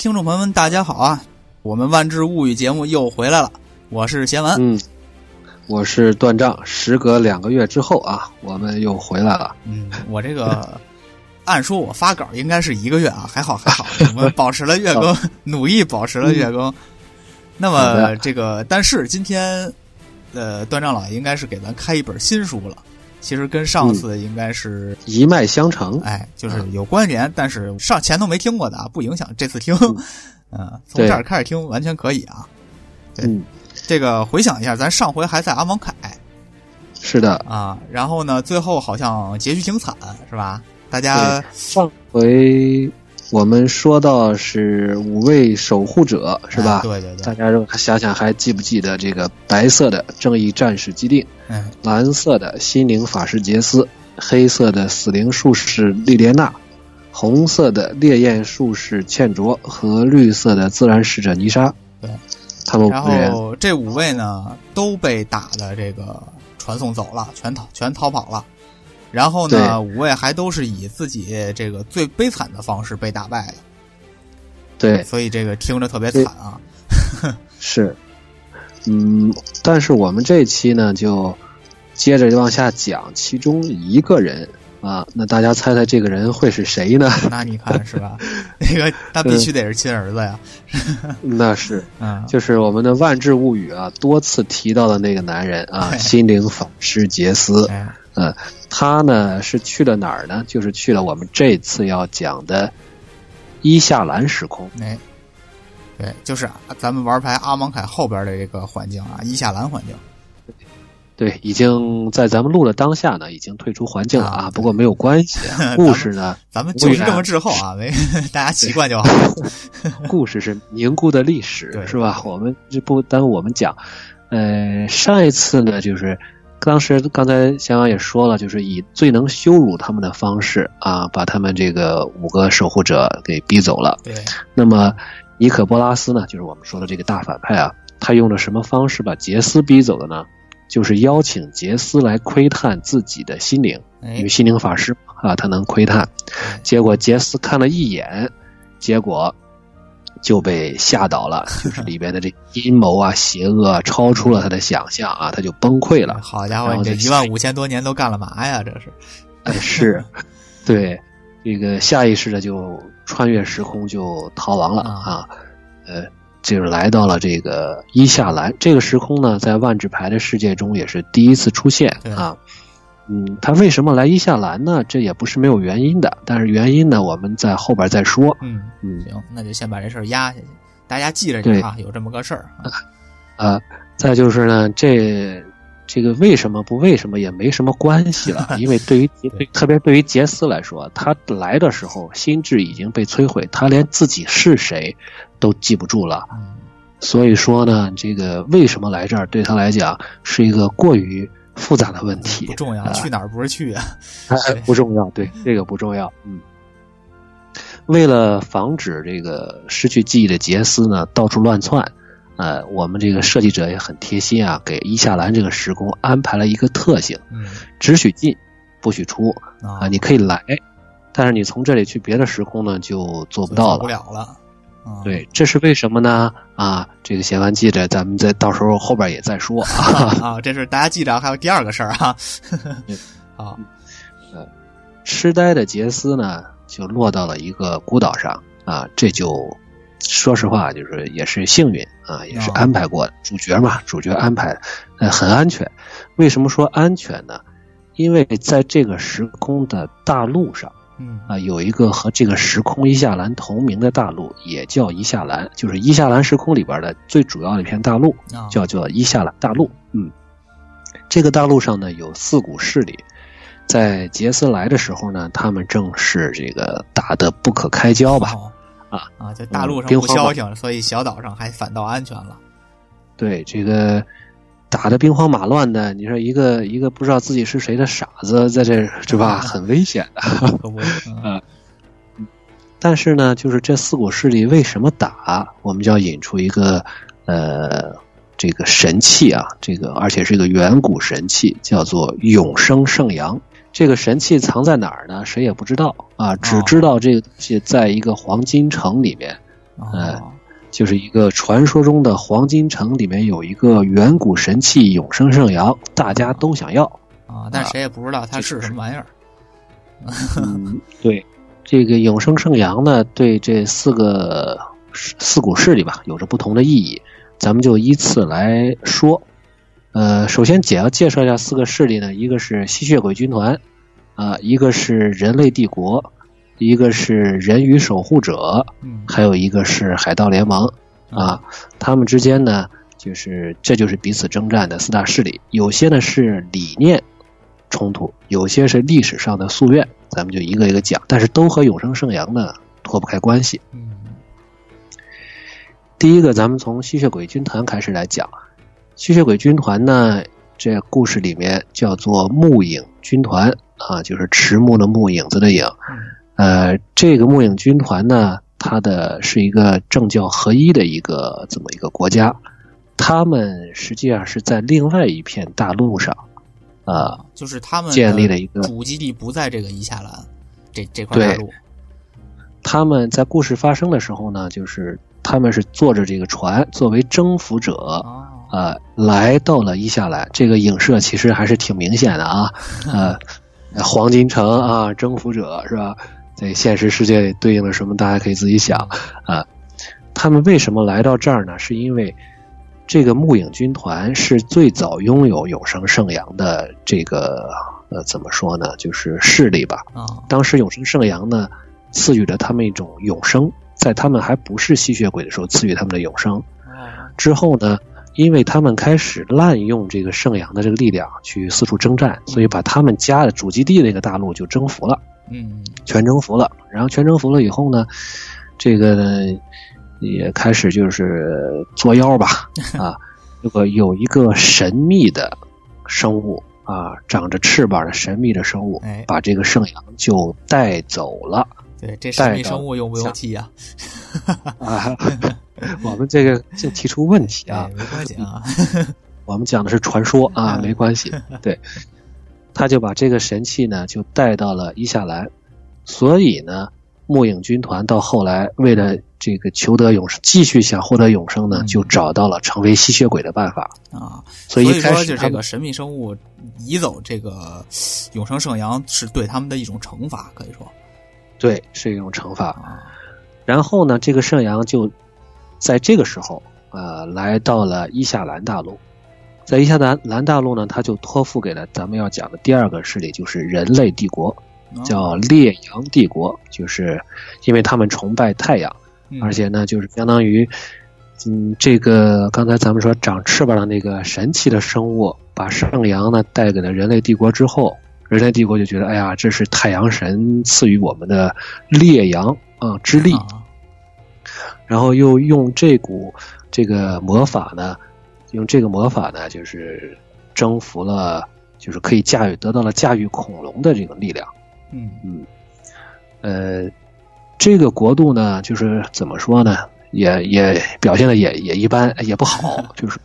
听众朋友们，大家好啊！我们《万智物语》节目又回来了，我是贤文，嗯，我是断账。时隔两个月之后啊，我们又回来了。嗯，我这个 按说我发稿应该是一个月啊，还好还好，我们保持了月更，努力保持了月更。那么这个，但是今天，呃，段账老爷应该是给咱开一本新书了。其实跟上次应该是一脉相承，哎，就是有关联，但是上前头没听过的啊，不影响这次听。嗯，从这儿开始听完全可以啊。嗯，这个回想一下，咱上回还在阿蒙凯，是的啊。然后呢，最后好像结局挺惨，是吧？大家上回。我们说到是五位守护者，是吧？对对对。大家想想还记不记得这个白色的正义战士基定，嗯，蓝色的心灵法师杰斯，黑色的死灵术士莉莲娜，红色的烈焰术士茜卓和绿色的自然使者妮莎。对，他们然后这五位呢都被打的这个传送走了，全逃全逃跑了。然后呢，五位还都是以自己这个最悲惨的方式被打败的。对，所以这个听着特别惨啊。是，嗯，但是我们这期呢，就接着往下讲其中一个人啊。那大家猜猜这个人会是谁呢？那你看是吧？那个他必须得是亲儿子呀。那是，嗯，就是我们的《万智物语》啊，多次提到的那个男人啊，心灵法师杰斯。嗯，他呢是去了哪儿呢？就是去了我们这次要讲的伊夏兰时空。哎，对，就是咱们玩牌阿芒凯后边的这个环境啊，伊夏兰环境。对，已经在咱们录的当下呢，已经退出环境了啊。不过没有关系，故事呢，咱们就是这么滞后啊，没 大家习惯就好。故事是凝固的历史，是吧？我们这不耽误我们讲。呃，上一次呢，就是。当时刚才翔阳也说了，就是以最能羞辱他们的方式啊，把他们这个五个守护者给逼走了。对。那么尼可波拉斯呢，就是我们说的这个大反派啊，他用了什么方式把杰斯逼走的呢？就是邀请杰斯来窥探自己的心灵，因为心灵法师啊，他能窥探。结果杰斯看了一眼，结果。就被吓倒了，就是里边的这阴谋啊、邪恶啊超出了他的想象啊，他就崩溃了。好家伙，你这一万五千多年都干了嘛呀？这是，是，对，这个下意识的就穿越时空就逃亡了啊，呃，就是来到了这个伊夏兰这个时空呢，在万智牌的世界中也是第一次出现啊。嗯，他为什么来伊夏兰呢？这也不是没有原因的，但是原因呢，我们在后边再说。嗯嗯，行，那就先把这事儿压下去，大家记着点啊，有这么个事儿啊。呃，再就是呢，这这个为什么不为什么也没什么关系了，因为对于特别对于杰斯来说，他来的时候心智已经被摧毁，他连自己是谁都记不住了。所以说呢，这个为什么来这儿对他来讲是一个过于。复杂的问题不重要，去哪儿不是去啊？不重要，对这个不重要。嗯，为了防止这个失去记忆的杰斯呢到处乱窜，呃，我们这个设计者也很贴心啊，给伊夏兰这个时空安排了一个特性：只许进，不许出啊。你可以来，但是你从这里去别的时空呢就做不到了，不了了。对，这是为什么呢？啊，这个写完记着，咱们再到时候后边也再说啊。这是大家记着，还有第二个事儿啊。啊，呃，痴呆的杰斯呢，就落到了一个孤岛上啊。这就说实话，就是也是幸运啊，也是安排过的。主角嘛，主角安排呃很安全。为什么说安全呢？因为在这个时空的大陆上嗯啊，有一个和这个时空伊夏兰同名的大陆，也叫伊夏兰，就是伊夏兰时空里边的最主要的一片大陆，叫做伊夏兰大陆。嗯，这个大陆上呢有四股势力，在杰斯来的时候呢，他们正是这个打得不可开交吧？啊啊，就大陆上不消停，所以小岛上还反倒安全了。对这个。打的兵荒马乱的，你说一个一个不知道自己是谁的傻子在这是吧？很危险的。嗯，但是呢，就是这四股势力为什么打？我们就要引出一个呃这个神器啊，这个而且是一个远古神器，叫做永生圣阳。这个神器藏在哪儿呢？谁也不知道啊，只知道这个东西在一个黄金城里面。哦。就是一个传说中的黄金城，里面有一个远古神器永生圣阳，大家都想要啊，但谁也不知道它是什么玩意儿。嗯，对，这个永生圣阳呢，对这四个四股势力吧，有着不同的意义，咱们就依次来说。呃，首先简要介绍一下四个势力呢，一个是吸血鬼军团，啊，一个是人类帝国。一个是人鱼守护者，还有一个是海盗联盟，啊，他们之间呢，就是这就是彼此征战的四大势力。有些呢是理念冲突，有些是历史上的夙愿，咱们就一个一个讲。但是都和永生圣阳呢脱不开关系。第一个，咱们从吸血鬼军团开始来讲。吸血鬼军团呢，这故事里面叫做木影军团啊，就是迟暮的木，影子的影。呃，这个木影军团呢，它的是一个政教合一的一个这么一个国家，他们实际上是在另外一片大陆上，啊，就是他们建立了一个主基地不在这个伊夏兰这这块大陆。他们在故事发生的时候呢，就是他们是坐着这个船，作为征服者，啊，来到了伊夏兰。这个影射其实还是挺明显的啊，呃，黄金城啊，征服者是吧？在现实世界里对应了什么？大家可以自己想啊。他们为什么来到这儿呢？是因为这个木影军团是最早拥有永生圣阳的这个呃，怎么说呢？就是势力吧。啊，当时永生圣阳呢，赐予了他们一种永生，在他们还不是吸血鬼的时候，赐予他们的永生。之后呢，因为他们开始滥用这个圣阳的这个力量去四处征战，所以把他们家的主基地那个大陆就征服了。嗯，全征服了，然后全征服了以后呢，这个也开始就是作妖吧 啊，这个有一个神秘的生物啊，长着翅膀的神秘的生物，把这个圣阳就带走了。对，这神秘生物用不用提呀？啊，我们这个就提出问题啊，没关系啊，我们讲的是传说啊，没关系，对。他就把这个神器呢，就带到了伊夏兰，所以呢，末影军团到后来为了这个求得永生，继续想获得永生呢，就找到了成为吸血鬼的办法。啊。所以一开始这个神秘生物移走这个永生圣阳，是对他们的一种惩罚，可以说，对，是一种惩罚。然后呢，这个圣阳就在这个时候，呃，来到了伊夏兰大陆。在伊夏兰兰大陆呢，他就托付给了咱们要讲的第二个势力，就是人类帝国，叫烈阳帝国。就是因为他们崇拜太阳，而且呢，就是相当于，嗯，这个刚才咱们说长翅膀的那个神奇的生物，把圣阳呢带给了人类帝国之后，人类帝国就觉得，哎呀，这是太阳神赐予我们的烈阳啊之力，然后又用这股这个魔法呢。用这个魔法呢，就是征服了，就是可以驾驭，得到了驾驭恐龙的这个力量。嗯嗯，呃，这个国度呢，就是怎么说呢，也也表现的也也一般，也不好。就是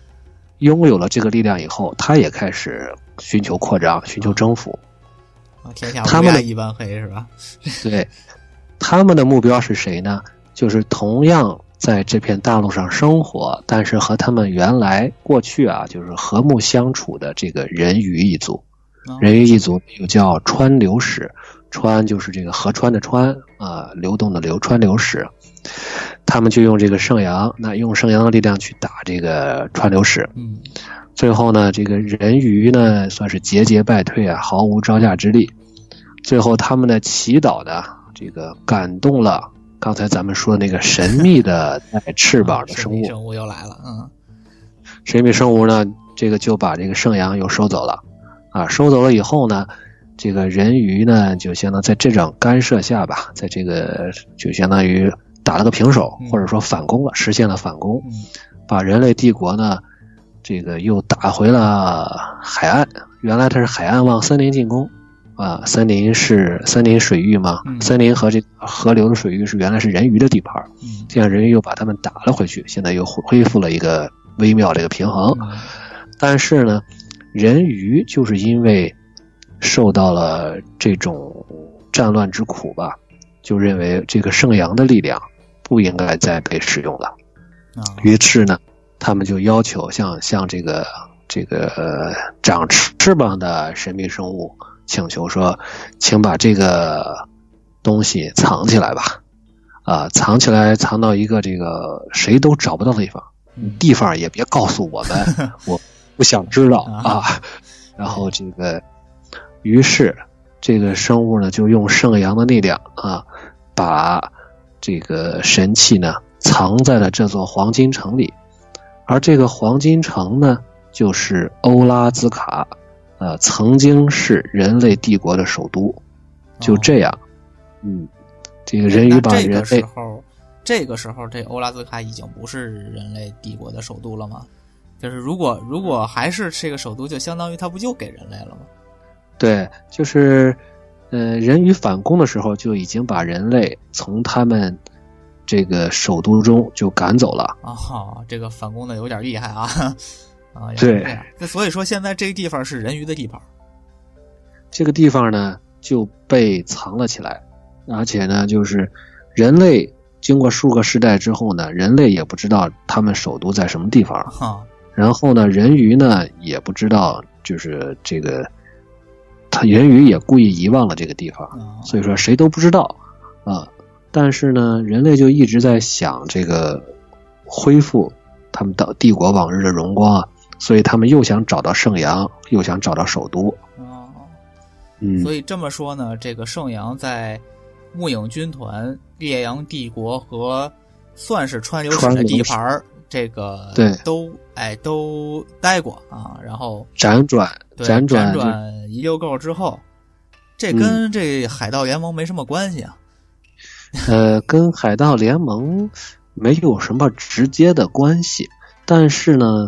拥有了这个力量以后，他也开始寻求扩张，寻求征服。天下他们一般黑是吧？对，他们的目标是谁呢？就是同样。在这片大陆上生活，但是和他们原来过去啊，就是和睦相处的这个人鱼一族，人鱼一族又叫川流使，川就是这个河川的川啊，流动的流，川流使，他们就用这个圣阳，那用圣阳的力量去打这个川流使，嗯，最后呢，这个人鱼呢算是节节败退啊，毫无招架之力，最后他们的祈祷呢，这个感动了刚才咱们说的那个神秘的带翅膀的生物，生物又来了，嗯，神秘生物呢，这个就把这个圣阳又收走了，啊，收走了以后呢，这个人鱼呢，就相当在这种干涉下吧，在这个就相当于打了个平手，或者说反攻了，实现了反攻，把人类帝国呢，这个又打回了海岸。原来它是海岸往森林进攻，啊，森林是森林水域嘛，森林和这河流的水域是原来是人鱼的地盘，这样人鱼又把他们打了回去，现在又恢复了一个微妙的一个平衡。但是呢，人鱼就是因为受到了这种战乱之苦吧，就认为这个圣阳的力量不应该再被使用了，于是呢，他们就要求像像这个。这个长翅膀的神秘生物请求说：“请把这个东西藏起来吧，啊，藏起来，藏到一个这个谁都找不到的地方，地方也别告诉我们，我不想知道啊。”然后这个，于是这个生物呢，就用圣阳的力量啊，把这个神器呢藏在了这座黄金城里，而这个黄金城呢。就是欧拉兹卡，呃，曾经是人类帝国的首都，就这样，嗯，这个人鱼把人类，这个时候，这个时候，这欧拉兹卡已经不是人类帝国的首都了吗？就是如果如果还是这个首都，就相当于它不就给人类了吗？对，就是，呃，人鱼反攻的时候就已经把人类从他们这个首都中就赶走了。啊，这个反攻的有点厉害啊。啊，对，那所以说现在这个地方是人鱼的地盘，这个地方呢就被藏了起来，而且呢，就是人类经过数个世代之后呢，人类也不知道他们首都在什么地方，哈，然后呢，人鱼呢也不知道，就是这个，他人鱼也故意遗忘了这个地方，所以说谁都不知道啊，但是呢，人类就一直在想这个恢复他们到帝国往日的荣光啊。所以他们又想找到圣阳，又想找到首都。哦，嗯，所以这么说呢，这个圣阳在木影军团、烈阳帝国和算是川流史的地盘这个对都哎都待过啊。然后辗转辗转辗转一溜够之后，这跟这海盗联盟没什么关系啊。呃，跟海盗联盟没有什么直接的关系，但是呢。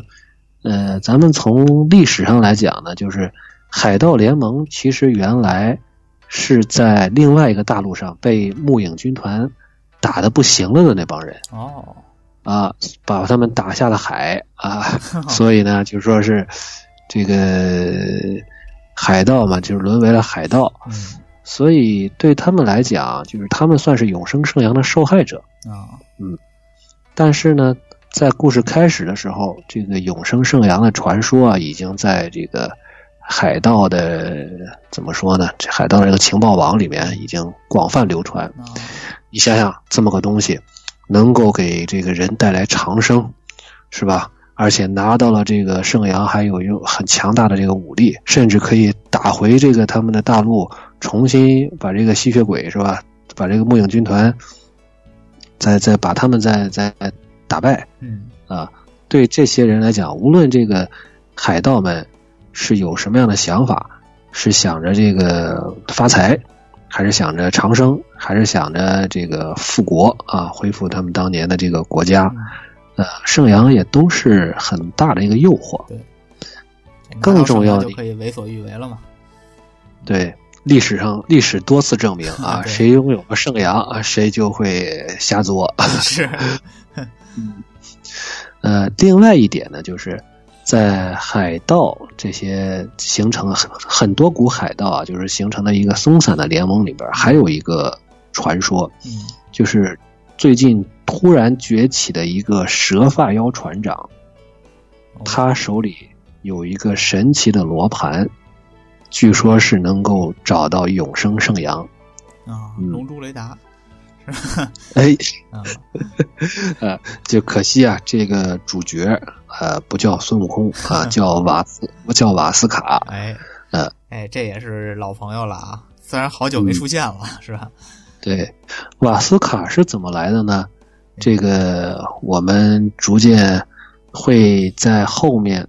呃，咱们从历史上来讲呢，就是海盗联盟其实原来是在另外一个大陆上被木影军团打的不行了的那帮人哦啊，把他们打下了海啊，所以呢，就说是这个海盗嘛，就是沦为了海盗，所以对他们来讲，就是他们算是永生圣阳的受害者啊，嗯，但是呢。在故事开始的时候，这个永生圣阳的传说啊，已经在这个海盗的怎么说呢？这海盗这个情报网里面已经广泛流传。你想想，这么个东西能够给这个人带来长生，是吧？而且拿到了这个圣阳，还有有很强大的这个武力，甚至可以打回这个他们的大陆，重新把这个吸血鬼是吧？把这个木影军团再再把他们再再。打败，嗯啊，对这些人来讲，无论这个海盗们是有什么样的想法，是想着这个发财，还是想着长生，还是想着这个复国啊，恢复他们当年的这个国家，呃，圣阳也都是很大的一个诱惑。对，更重要的就可以为所欲为了嘛。对，历史上历史多次证明啊，谁拥有了圣阳啊，谁就会瞎作。是。嗯，呃，另外一点呢，就是在海盗这些形成很很多股海盗啊，就是形成了一个松散的联盟里边，还有一个传说，嗯，就是最近突然崛起的一个蛇发妖船长，他手里有一个神奇的罗盘，据说是能够找到永生圣阳。啊，龙珠雷达。哎，呃，就可惜啊，这个主角呃不叫孙悟空啊，叫瓦斯，叫瓦斯卡。哎，呃，哎，这也是老朋友了啊。虽然好久没出现了，是吧？对，瓦斯卡是怎么来的呢？这个我们逐渐会在后面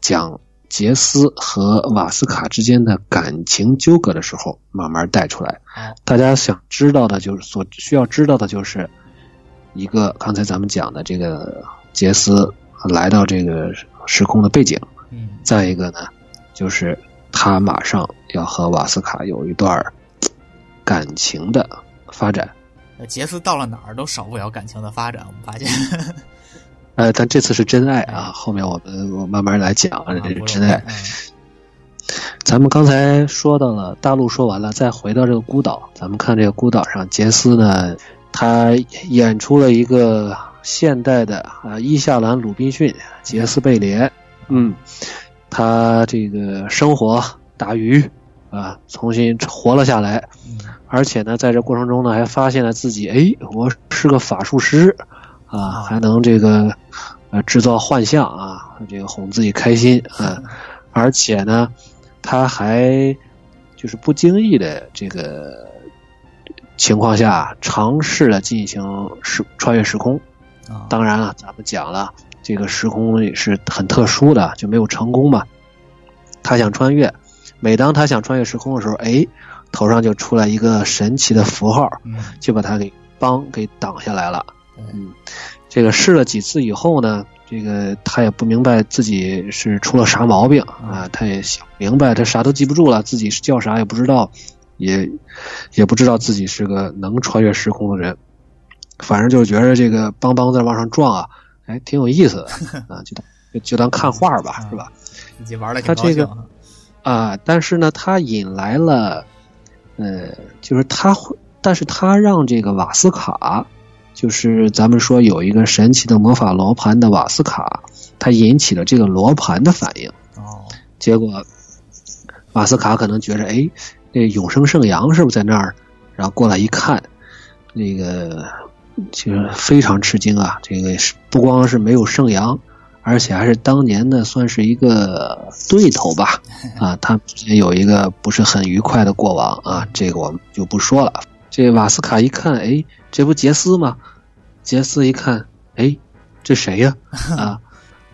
讲杰斯和瓦斯卡之间的感情纠葛的时候慢慢带出来。大家想知道的就是所需要知道的就是一个刚才咱们讲的这个杰斯来到这个时空的背景。嗯，再一个呢，就是他马上要和瓦斯卡有一段感情的发展。杰斯到了哪儿都少不了感情的发展，我们发现。呃，但这次是真爱啊！后面我们我慢慢来讲这是真爱。咱们刚才说到了大陆，说完了，再回到这个孤岛，咱们看这个孤岛上，杰斯呢，他演出了一个现代的啊伊夏兰·鲁滨逊，杰斯·贝莲。嗯，他这个生活打鱼啊，重新活了下来。而且呢，在这过程中呢，还发现了自己，哎，我是个法术师，啊，还能这个，呃，制造幻象啊，这个哄自己开心啊。而且呢，他还就是不经意的这个情况下，尝试了进行时穿越时空。当然了，咱们讲了，这个时空也是很特殊的，就没有成功嘛。他想穿越，每当他想穿越时空的时候，哎。头上就出来一个神奇的符号，就把他给帮给挡下来了。嗯，这个试了几次以后呢，这个他也不明白自己是出了啥毛病啊，他也想明白，他啥都记不住了，自己是叫啥也不知道，也也不知道自己是个能穿越时空的人，反正就觉得这个邦邦在往上撞啊，哎，挺有意思的 啊，就当就当看画吧，是吧？自己玩的他这个啊，但是呢，他引来了。呃，就是他会，但是他让这个瓦斯卡，就是咱们说有一个神奇的魔法罗盘的瓦斯卡，它引起了这个罗盘的反应。哦，结果瓦斯卡可能觉着，哎，那永生圣阳是不是在那儿？然后过来一看，那个就是非常吃惊啊！这个不光是没有圣阳。而且还是当年的算是一个对头吧，啊，他们之间有一个不是很愉快的过往啊，这个我们就不说了。这瓦斯卡一看，哎，这不杰斯吗？杰斯一看，哎，这谁呀？啊，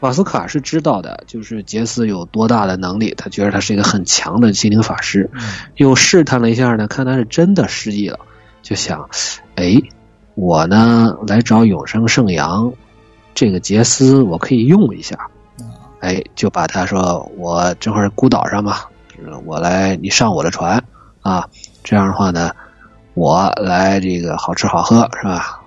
瓦斯卡是知道的，就是杰斯有多大的能力，他觉得他是一个很强的心灵法师，又试探了一下呢，看他是真的失忆了，就想，哎，我呢来找永生圣阳。这个杰斯我可以用一下，哎，就把他说我正好孤岛上嘛，我来你上我的船啊，这样的话呢，我来这个好吃好喝是吧？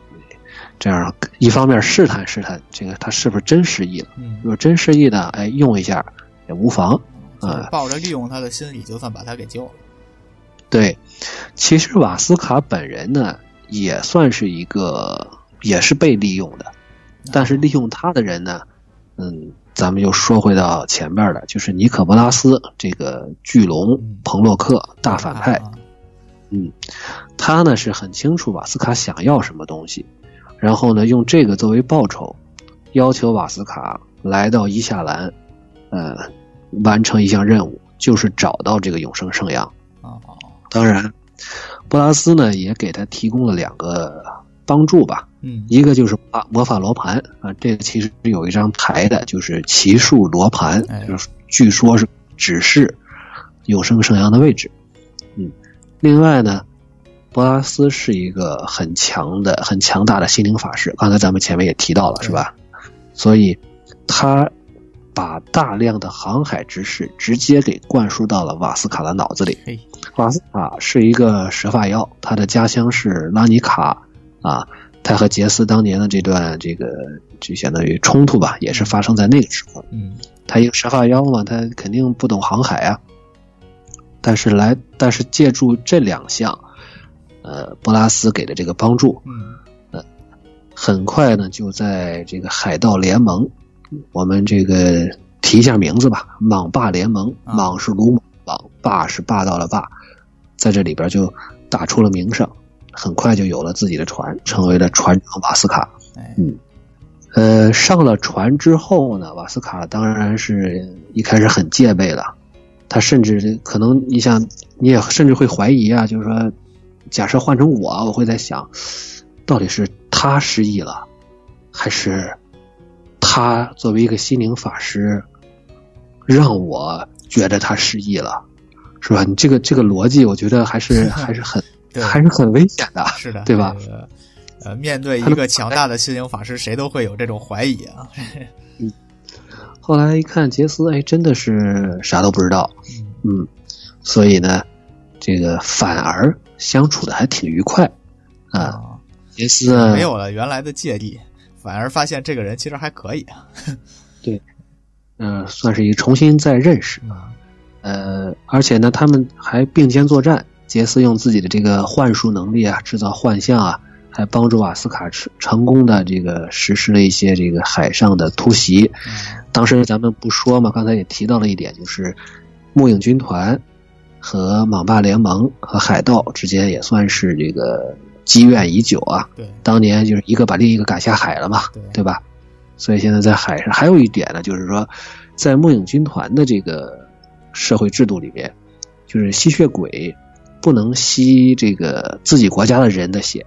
这样一方面试探试探这个他是不是真失忆了，如果真失忆呢，哎，用一下也无妨啊。抱着利用他的心理，就算把他给救了。对，其实瓦斯卡本人呢，也算是一个，也是被利用的。但是利用他的人呢，嗯，咱们又说回到前边了，就是尼可波拉斯这个巨龙彭洛克大反派，嗯，他呢是很清楚瓦斯卡想要什么东西，然后呢用这个作为报酬，要求瓦斯卡来到伊夏兰，呃，完成一项任务，就是找到这个永生圣阳。哦，当然，布拉斯呢也给他提供了两个帮助吧。嗯，一个就是啊魔法罗盘啊，这个其实有一张牌的，就是奇数罗盘，就是据说是指示永生圣阳的位置。嗯，另外呢，波拉斯是一个很强的、很强大的心灵法师，刚才咱们前面也提到了，是吧？所以他把大量的航海知识直接给灌输到了瓦斯卡的脑子里。瓦斯卡是一个蛇发妖，他的家乡是拉尼卡啊。他和杰斯当年的这段这个就相当于冲突吧，也是发生在那个时候。嗯，他一个蛇发妖嘛，他肯定不懂航海啊。但是来，但是借助这两项，呃，波拉斯给的这个帮助，嗯，呃，很快呢就在这个海盗联盟，我们这个提一下名字吧，莽霸联盟，莽是鲁莽，霸是霸道的霸，在这里边就打出了名声。很快就有了自己的船，成为了船长瓦斯卡。嗯，呃，上了船之后呢，瓦斯卡当然是一开始很戒备了，他甚至可能，你想，你也甚至会怀疑啊，就是说，假设换成我，我会在想，到底是他失忆了，还是他作为一个心灵法师，让我觉得他失忆了，是吧？你这个这个逻辑，我觉得还是 还是很还是很危险的，是的，对吧？呃，面对一个强大的心灵法师，谁都会有这种怀疑啊。嗯，后来一看杰斯，哎，真的是啥都不知道，嗯，所以呢，这个反而相处的还挺愉快啊。杰斯没有了原来的芥蒂，反而发现这个人其实还可以啊。对，嗯，算是一重新再认识啊。呃，而且呢，他们还并肩作战。杰斯用自己的这个幻术能力啊，制造幻象啊。还帮助瓦斯卡成成功的这个实施了一些这个海上的突袭。当时咱们不说嘛，刚才也提到了一点，就是木影军团和莽霸联盟和海盗之间也算是这个积怨已久啊。对，当年就是一个把另一个赶下海了嘛，对吧？所以现在在海上还有一点呢，就是说，在木影军团的这个社会制度里面，就是吸血鬼不能吸这个自己国家的人的血。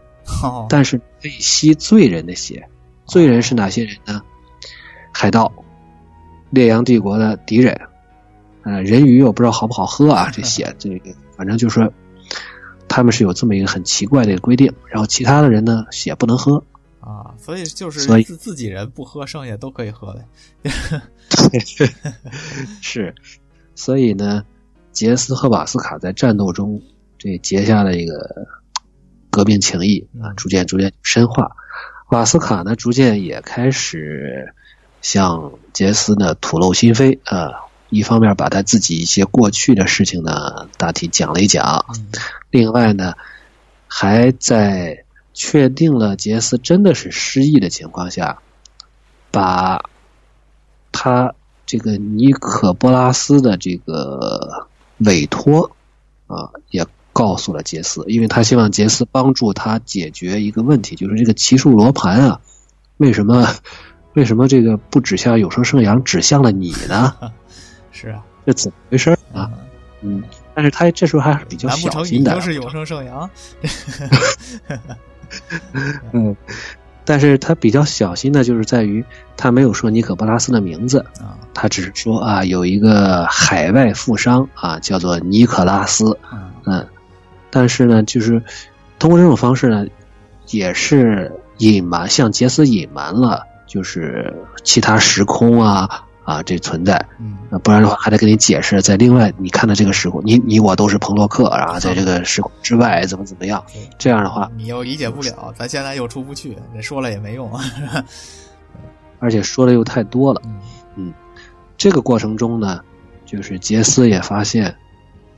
但是可以吸罪人的血，罪人是哪些人呢？海盗、烈阳帝国的敌人，呃，人鱼我不知道好不好喝啊，这血这个反正就是说，他们是有这么一个很奇怪的规定。然后其他的人呢，血不能喝啊，所以就是自自己人不喝，剩下都可以喝的。是，所以呢，杰斯和瓦斯卡在战斗中这结下了一个。革命情谊啊，逐渐逐渐深化。瓦斯卡呢，逐渐也开始向杰斯呢吐露心扉啊。一方面把他自己一些过去的事情呢大体讲了一讲，另外呢，还在确定了杰斯真的是失忆的情况下，把他这个尼可波拉斯的这个委托啊也。告诉了杰斯，因为他希望杰斯帮助他解决一个问题，就是这个奇数罗盘啊，为什么 为什么这个不指向有生圣阳，指向了你呢？是啊，这怎么回事啊？嗯，但是他这时候还是比较小心的。都是有生圣阳。嗯，但是他比较小心的，就是在于他没有说尼可波拉斯的名字啊，他只是说啊，有一个海外富商啊，叫做尼可拉斯，嗯。但是呢，就是通过这种方式呢，也是隐瞒，向杰斯隐瞒了，就是其他时空啊啊这存在，嗯，不然的话还得给你解释，在另外你看的这个时空，你你我都是彭洛克，然后在这个时空之外怎么怎么样，这样的话你又理解不了，咱现在又出不去，说了也没用，而且说的又太多了，嗯，这个过程中呢，就是杰斯也发现。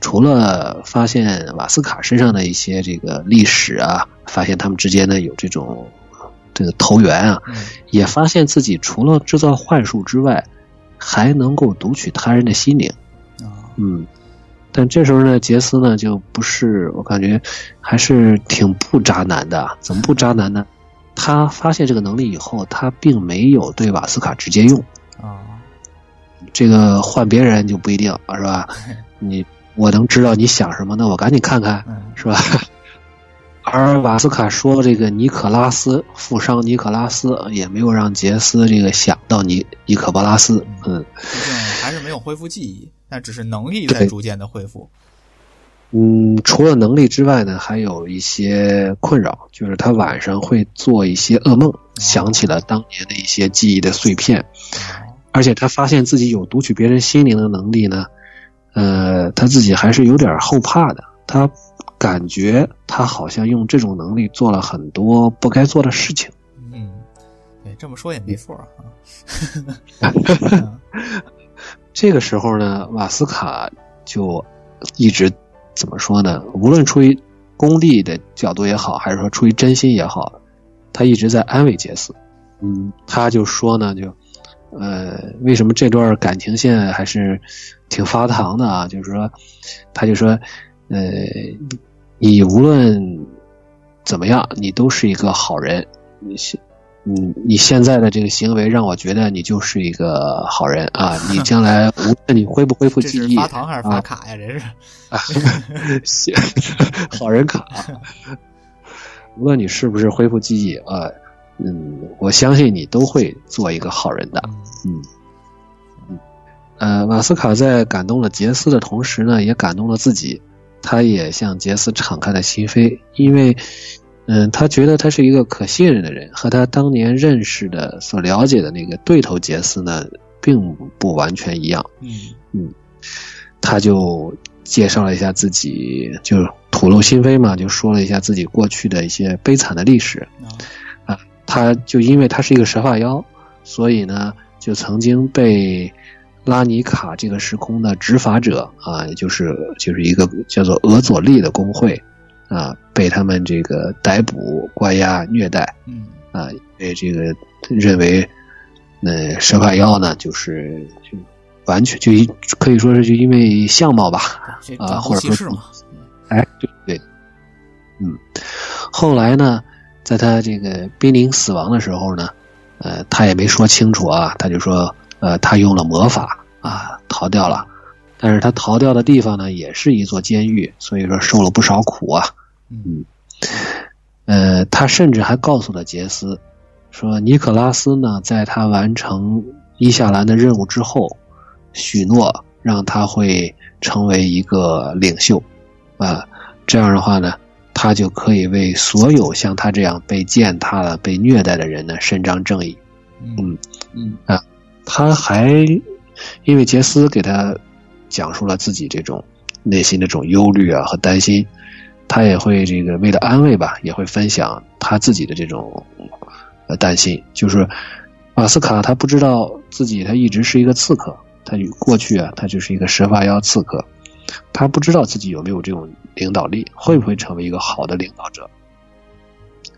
除了发现瓦斯卡身上的一些这个历史啊，发现他们之间呢有这种这个投缘啊，也发现自己除了制造幻术之外，还能够读取他人的心灵。嗯，但这时候呢，杰斯呢就不是，我感觉还是挺不渣男的。怎么不渣男呢？他发现这个能力以后，他并没有对瓦斯卡直接用。啊，这个换别人就不一定了，是吧？你。我能知道你想什么，那我赶紧看看，是吧？而瓦斯卡说这个尼可拉斯富商尼可拉斯也没有让杰斯这个想到尼尼可波拉斯，嗯，毕竟还是没有恢复记忆，但只是能力在逐渐的恢复。嗯，除了能力之外呢，还有一些困扰，就是他晚上会做一些噩梦，想起了当年的一些记忆的碎片，而且他发现自己有读取别人心灵的能力呢。呃，他自己还是有点后怕的，他感觉他好像用这种能力做了很多不该做的事情。嗯，对，这么说也没错啊。这个时候呢，瓦斯卡就一直怎么说呢？无论出于功利的角度也好，还是说出于真心也好，他一直在安慰杰斯。嗯，他就说呢，就。呃，为什么这段感情线还是挺发糖的啊？就是说，他就说，呃，你无论怎么样，你都是一个好人。你嗯，你现在的这个行为让我觉得你就是一个好人啊！你将来无论你恢不恢复记忆，发糖还是发卡呀？这是 好人卡。无论你是不是恢复记忆啊，嗯，我相信你都会做一个好人的。嗯嗯，呃，马斯卡在感动了杰斯的同时呢，也感动了自己。他也向杰斯敞开了心扉，因为。嗯，他觉得他是一个可信任的人，和他当年认识的、所了解的那个对头杰斯呢，并不完全一样。嗯嗯，他就介绍了一下自己，就吐露心扉嘛，就说了一下自己过去的一些悲惨的历史。啊，他就因为他是一个蛇发妖，所以呢，就曾经被拉尼卡这个时空的执法者啊，也就是就是一个叫做俄佐利的工会。啊，被他们这个逮捕、关押、虐待，嗯，啊，被这个认为，呃，蛇发妖呢，就是就完全就一可以说是就因为相貌吧，啊，或者说，哎，对对，嗯，后来呢，在他这个濒临死亡的时候呢，呃，他也没说清楚啊，他就说，呃，他用了魔法啊，逃掉了，但是他逃掉的地方呢，也是一座监狱，所以说受了不少苦啊。嗯，呃，他甚至还告诉了杰斯，说尼可拉斯呢，在他完成伊夏兰的任务之后，许诺让他会成为一个领袖，啊，这样的话呢，他就可以为所有像他这样被践踏了、被虐待的人呢伸张正义。嗯嗯啊，他还因为杰斯给他讲述了自己这种内心的这种忧虑啊和担心。他也会这个为了安慰吧，也会分享他自己的这种呃担心。就是马斯卡他不知道自己他一直是一个刺客，他过去啊他就是一个蛇发妖刺客，他不知道自己有没有这种领导力，会不会成为一个好的领导者。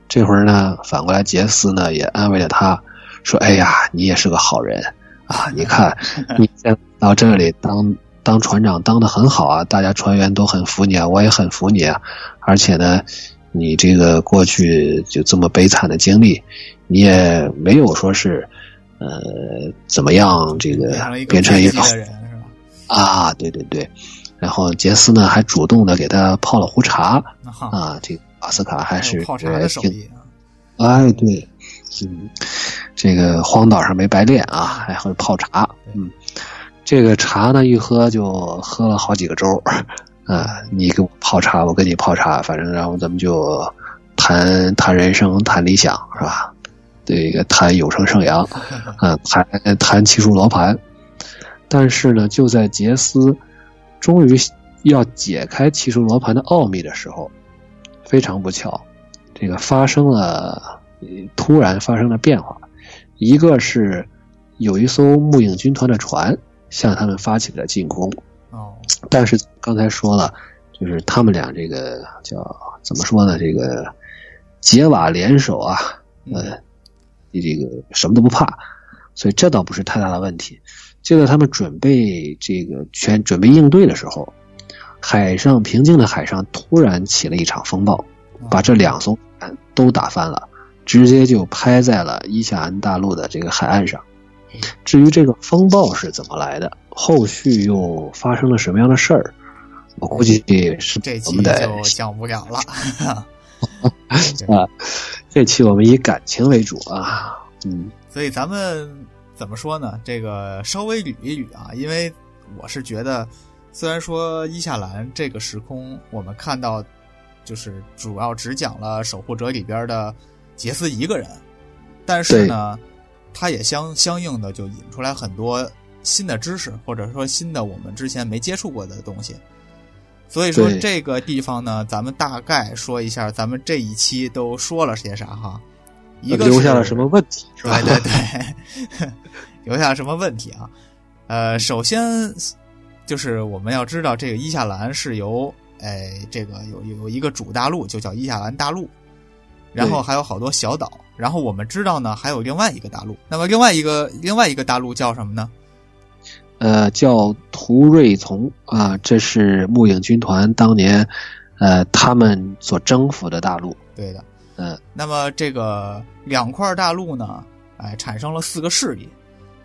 这会儿呢，反过来杰斯呢也安慰了他，说：“哎呀，你也是个好人啊！你看 你现到这里当。”当船长当的很好啊，大家船员都很服你啊，我也很服你啊。而且呢，你这个过去就这么悲惨的经历，你也没有说是呃怎么样，这个变成一个人是吧？啊，对对对。然后杰斯呢还主动的给他泡了壶茶啊，这个奥斯卡还是泡茶的手艺啊。哎，对，嗯，这个荒岛上没白练啊，还会泡茶，嗯。这个茶呢，一喝就喝了好几个周，啊，你给我泡茶，我给你泡茶，反正然后咱们就谈谈人生，谈理想，是吧？这个谈有生圣阳，啊，谈谈七术罗盘。但是呢，就在杰斯终于要解开七数罗盘的奥秘的时候，非常不巧，这个发生了突然发生了变化，一个是有一艘木影军团的船。向他们发起了进攻，哦，但是刚才说了，就是他们俩这个叫怎么说呢？这个结瓦联手啊，呃，你这个什么都不怕，所以这倒不是太大的问题。就在他们准备这个全准备应对的时候，海上平静的海上突然起了一场风暴，把这两艘船都打翻了，直接就拍在了伊夏安大陆的这个海岸上。至于这个风暴是怎么来的，后续又发生了什么样的事儿，我估计是这期就讲不了了。啊，这期我们以感情为主啊，嗯，所以咱们怎么说呢？这个稍微捋一捋啊，因为我是觉得，虽然说伊夏兰这个时空我们看到，就是主要只讲了守护者里边的杰斯一个人，但是呢。他也相相应的就引出来很多新的知识，或者说新的我们之前没接触过的东西。所以说这个地方呢，咱们大概说一下，咱们这一期都说了些啥哈？一个留下了什么问题？对对对，留下了什么问题啊？呃，首先就是我们要知道，这个伊夏兰是由哎这个有有一个主大陆，就叫伊夏兰大陆。然后还有好多小岛，然后我们知道呢，还有另外一个大陆。那么另外一个另外一个大陆叫什么呢？呃，叫图瑞从啊，这是木影军团当年呃他们所征服的大陆。对的。嗯，那么这个两块大陆呢，哎，产生了四个势力。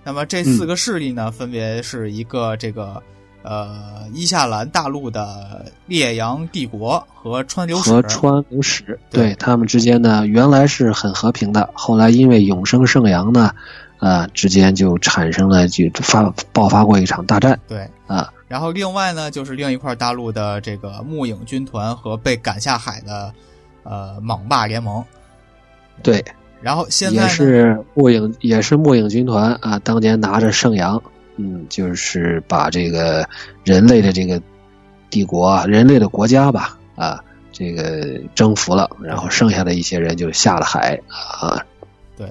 那么这四个势力呢，分别是一个这个呃伊夏兰大陆的烈阳帝国和川流和川流史，对。他们之间呢，原来是很和平的，后来因为永生圣阳呢，呃，之间就产生了就发爆发过一场大战。对。啊，然后另外呢，就是另一块大陆的这个木影军团和被赶下海的呃莽霸联盟。对。然后现在也是末影，也是末影军团啊，当年拿着圣阳，嗯，就是把这个人类的这个帝国啊、人类的国家吧，啊，这个征服了，然后剩下的一些人就下了海啊。对，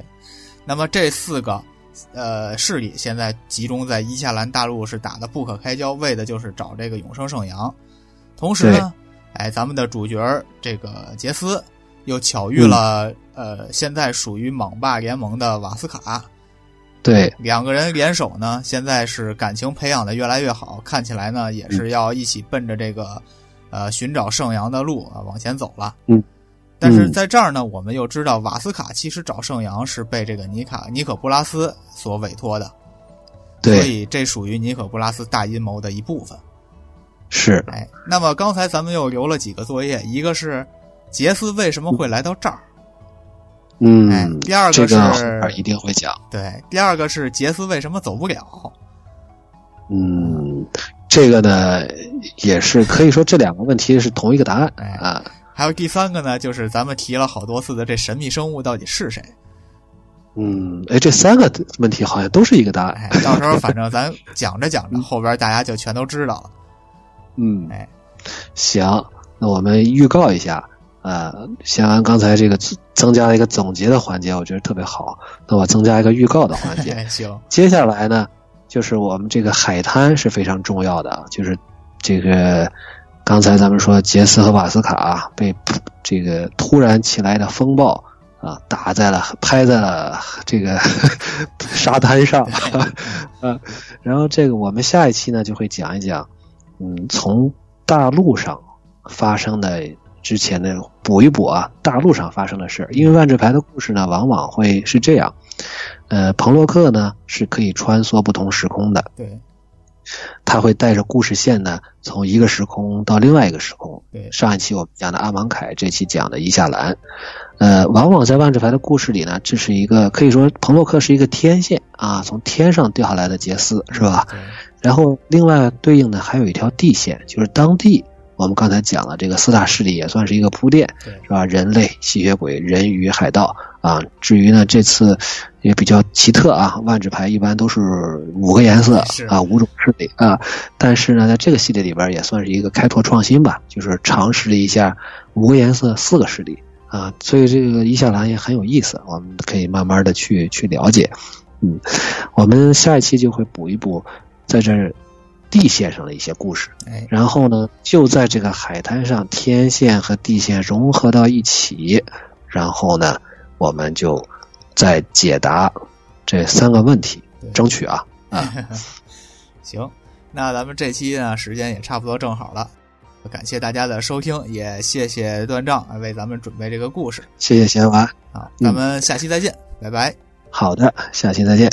那么这四个呃势力现在集中在伊夏兰大陆，是打的不可开交，为的就是找这个永生圣阳。同时呢，哎，咱们的主角这个杰斯。又巧遇了，呃，现在属于莽霸联盟的瓦斯卡，对，两个人联手呢，现在是感情培养的越来越好，看起来呢也是要一起奔着这个，呃，寻找圣阳的路啊往前走了。嗯，但是在这儿呢，我们又知道瓦斯卡其实找圣阳是被这个尼卡尼可布拉斯所委托的，对，所以这属于尼可布拉斯大阴谋的一部分。是，哎，那么刚才咱们又留了几个作业，一个是。杰斯为什么会来到这儿？嗯，第二个是一定会讲。对，第二个是杰斯为什么走不了？嗯，这个呢也是可以说这两个问题是同一个答案啊。还有第三个呢，就是咱们提了好多次的这神秘生物到底是谁？嗯，哎，这三个问题好像都是一个答案。哎到时候反正咱 讲着讲着，后边大家就全都知道了。嗯，哎，行，那我们预告一下。呃，先按刚才这个增加了一个总结的环节，我觉得特别好。那我增加一个预告的环节。行，接下来呢，就是我们这个海滩是非常重要的，就是这个刚才咱们说杰斯和瓦斯卡被这个突然起来的风暴啊打在了拍在了这个 沙滩上啊。然后这个我们下一期呢就会讲一讲，嗯，从大陆上发生的。之前的补一补啊，大陆上发生的事因为万智牌的故事呢，往往会是这样，呃，彭洛克呢是可以穿梭不同时空的，对，他会带着故事线呢，从一个时空到另外一个时空。对，上一期我们讲的阿芒凯，这期讲的伊夏兰，呃，往往在万智牌的故事里呢，这是一个可以说彭洛克是一个天线啊，从天上掉下来的杰斯是吧？然后另外对应的还有一条地线，就是当地。我们刚才讲了这个四大势力，也算是一个铺垫，是吧？人类、吸血鬼、人鱼、海盗啊。至于呢，这次也比较奇特啊，万智牌一般都是五个颜色啊，五种势力啊。但是呢，在这个系列里边也算是一个开拓创新吧，就是尝试了一下五个颜色四个势力啊。所以这个伊夏兰也很有意思，我们可以慢慢的去去了解。嗯，我们下一期就会补一补，在这儿。地线上的一些故事，然后呢，就在这个海滩上，天线和地线融合到一起，然后呢，我们就再解答这三个问题，争取啊啊，行，那咱们这期呢，时间也差不多正好了，感谢大家的收听，也谢谢段丈为咱们准备这个故事，谢谢贤娃啊，咱们下期再见，拜拜，好的，下期再见。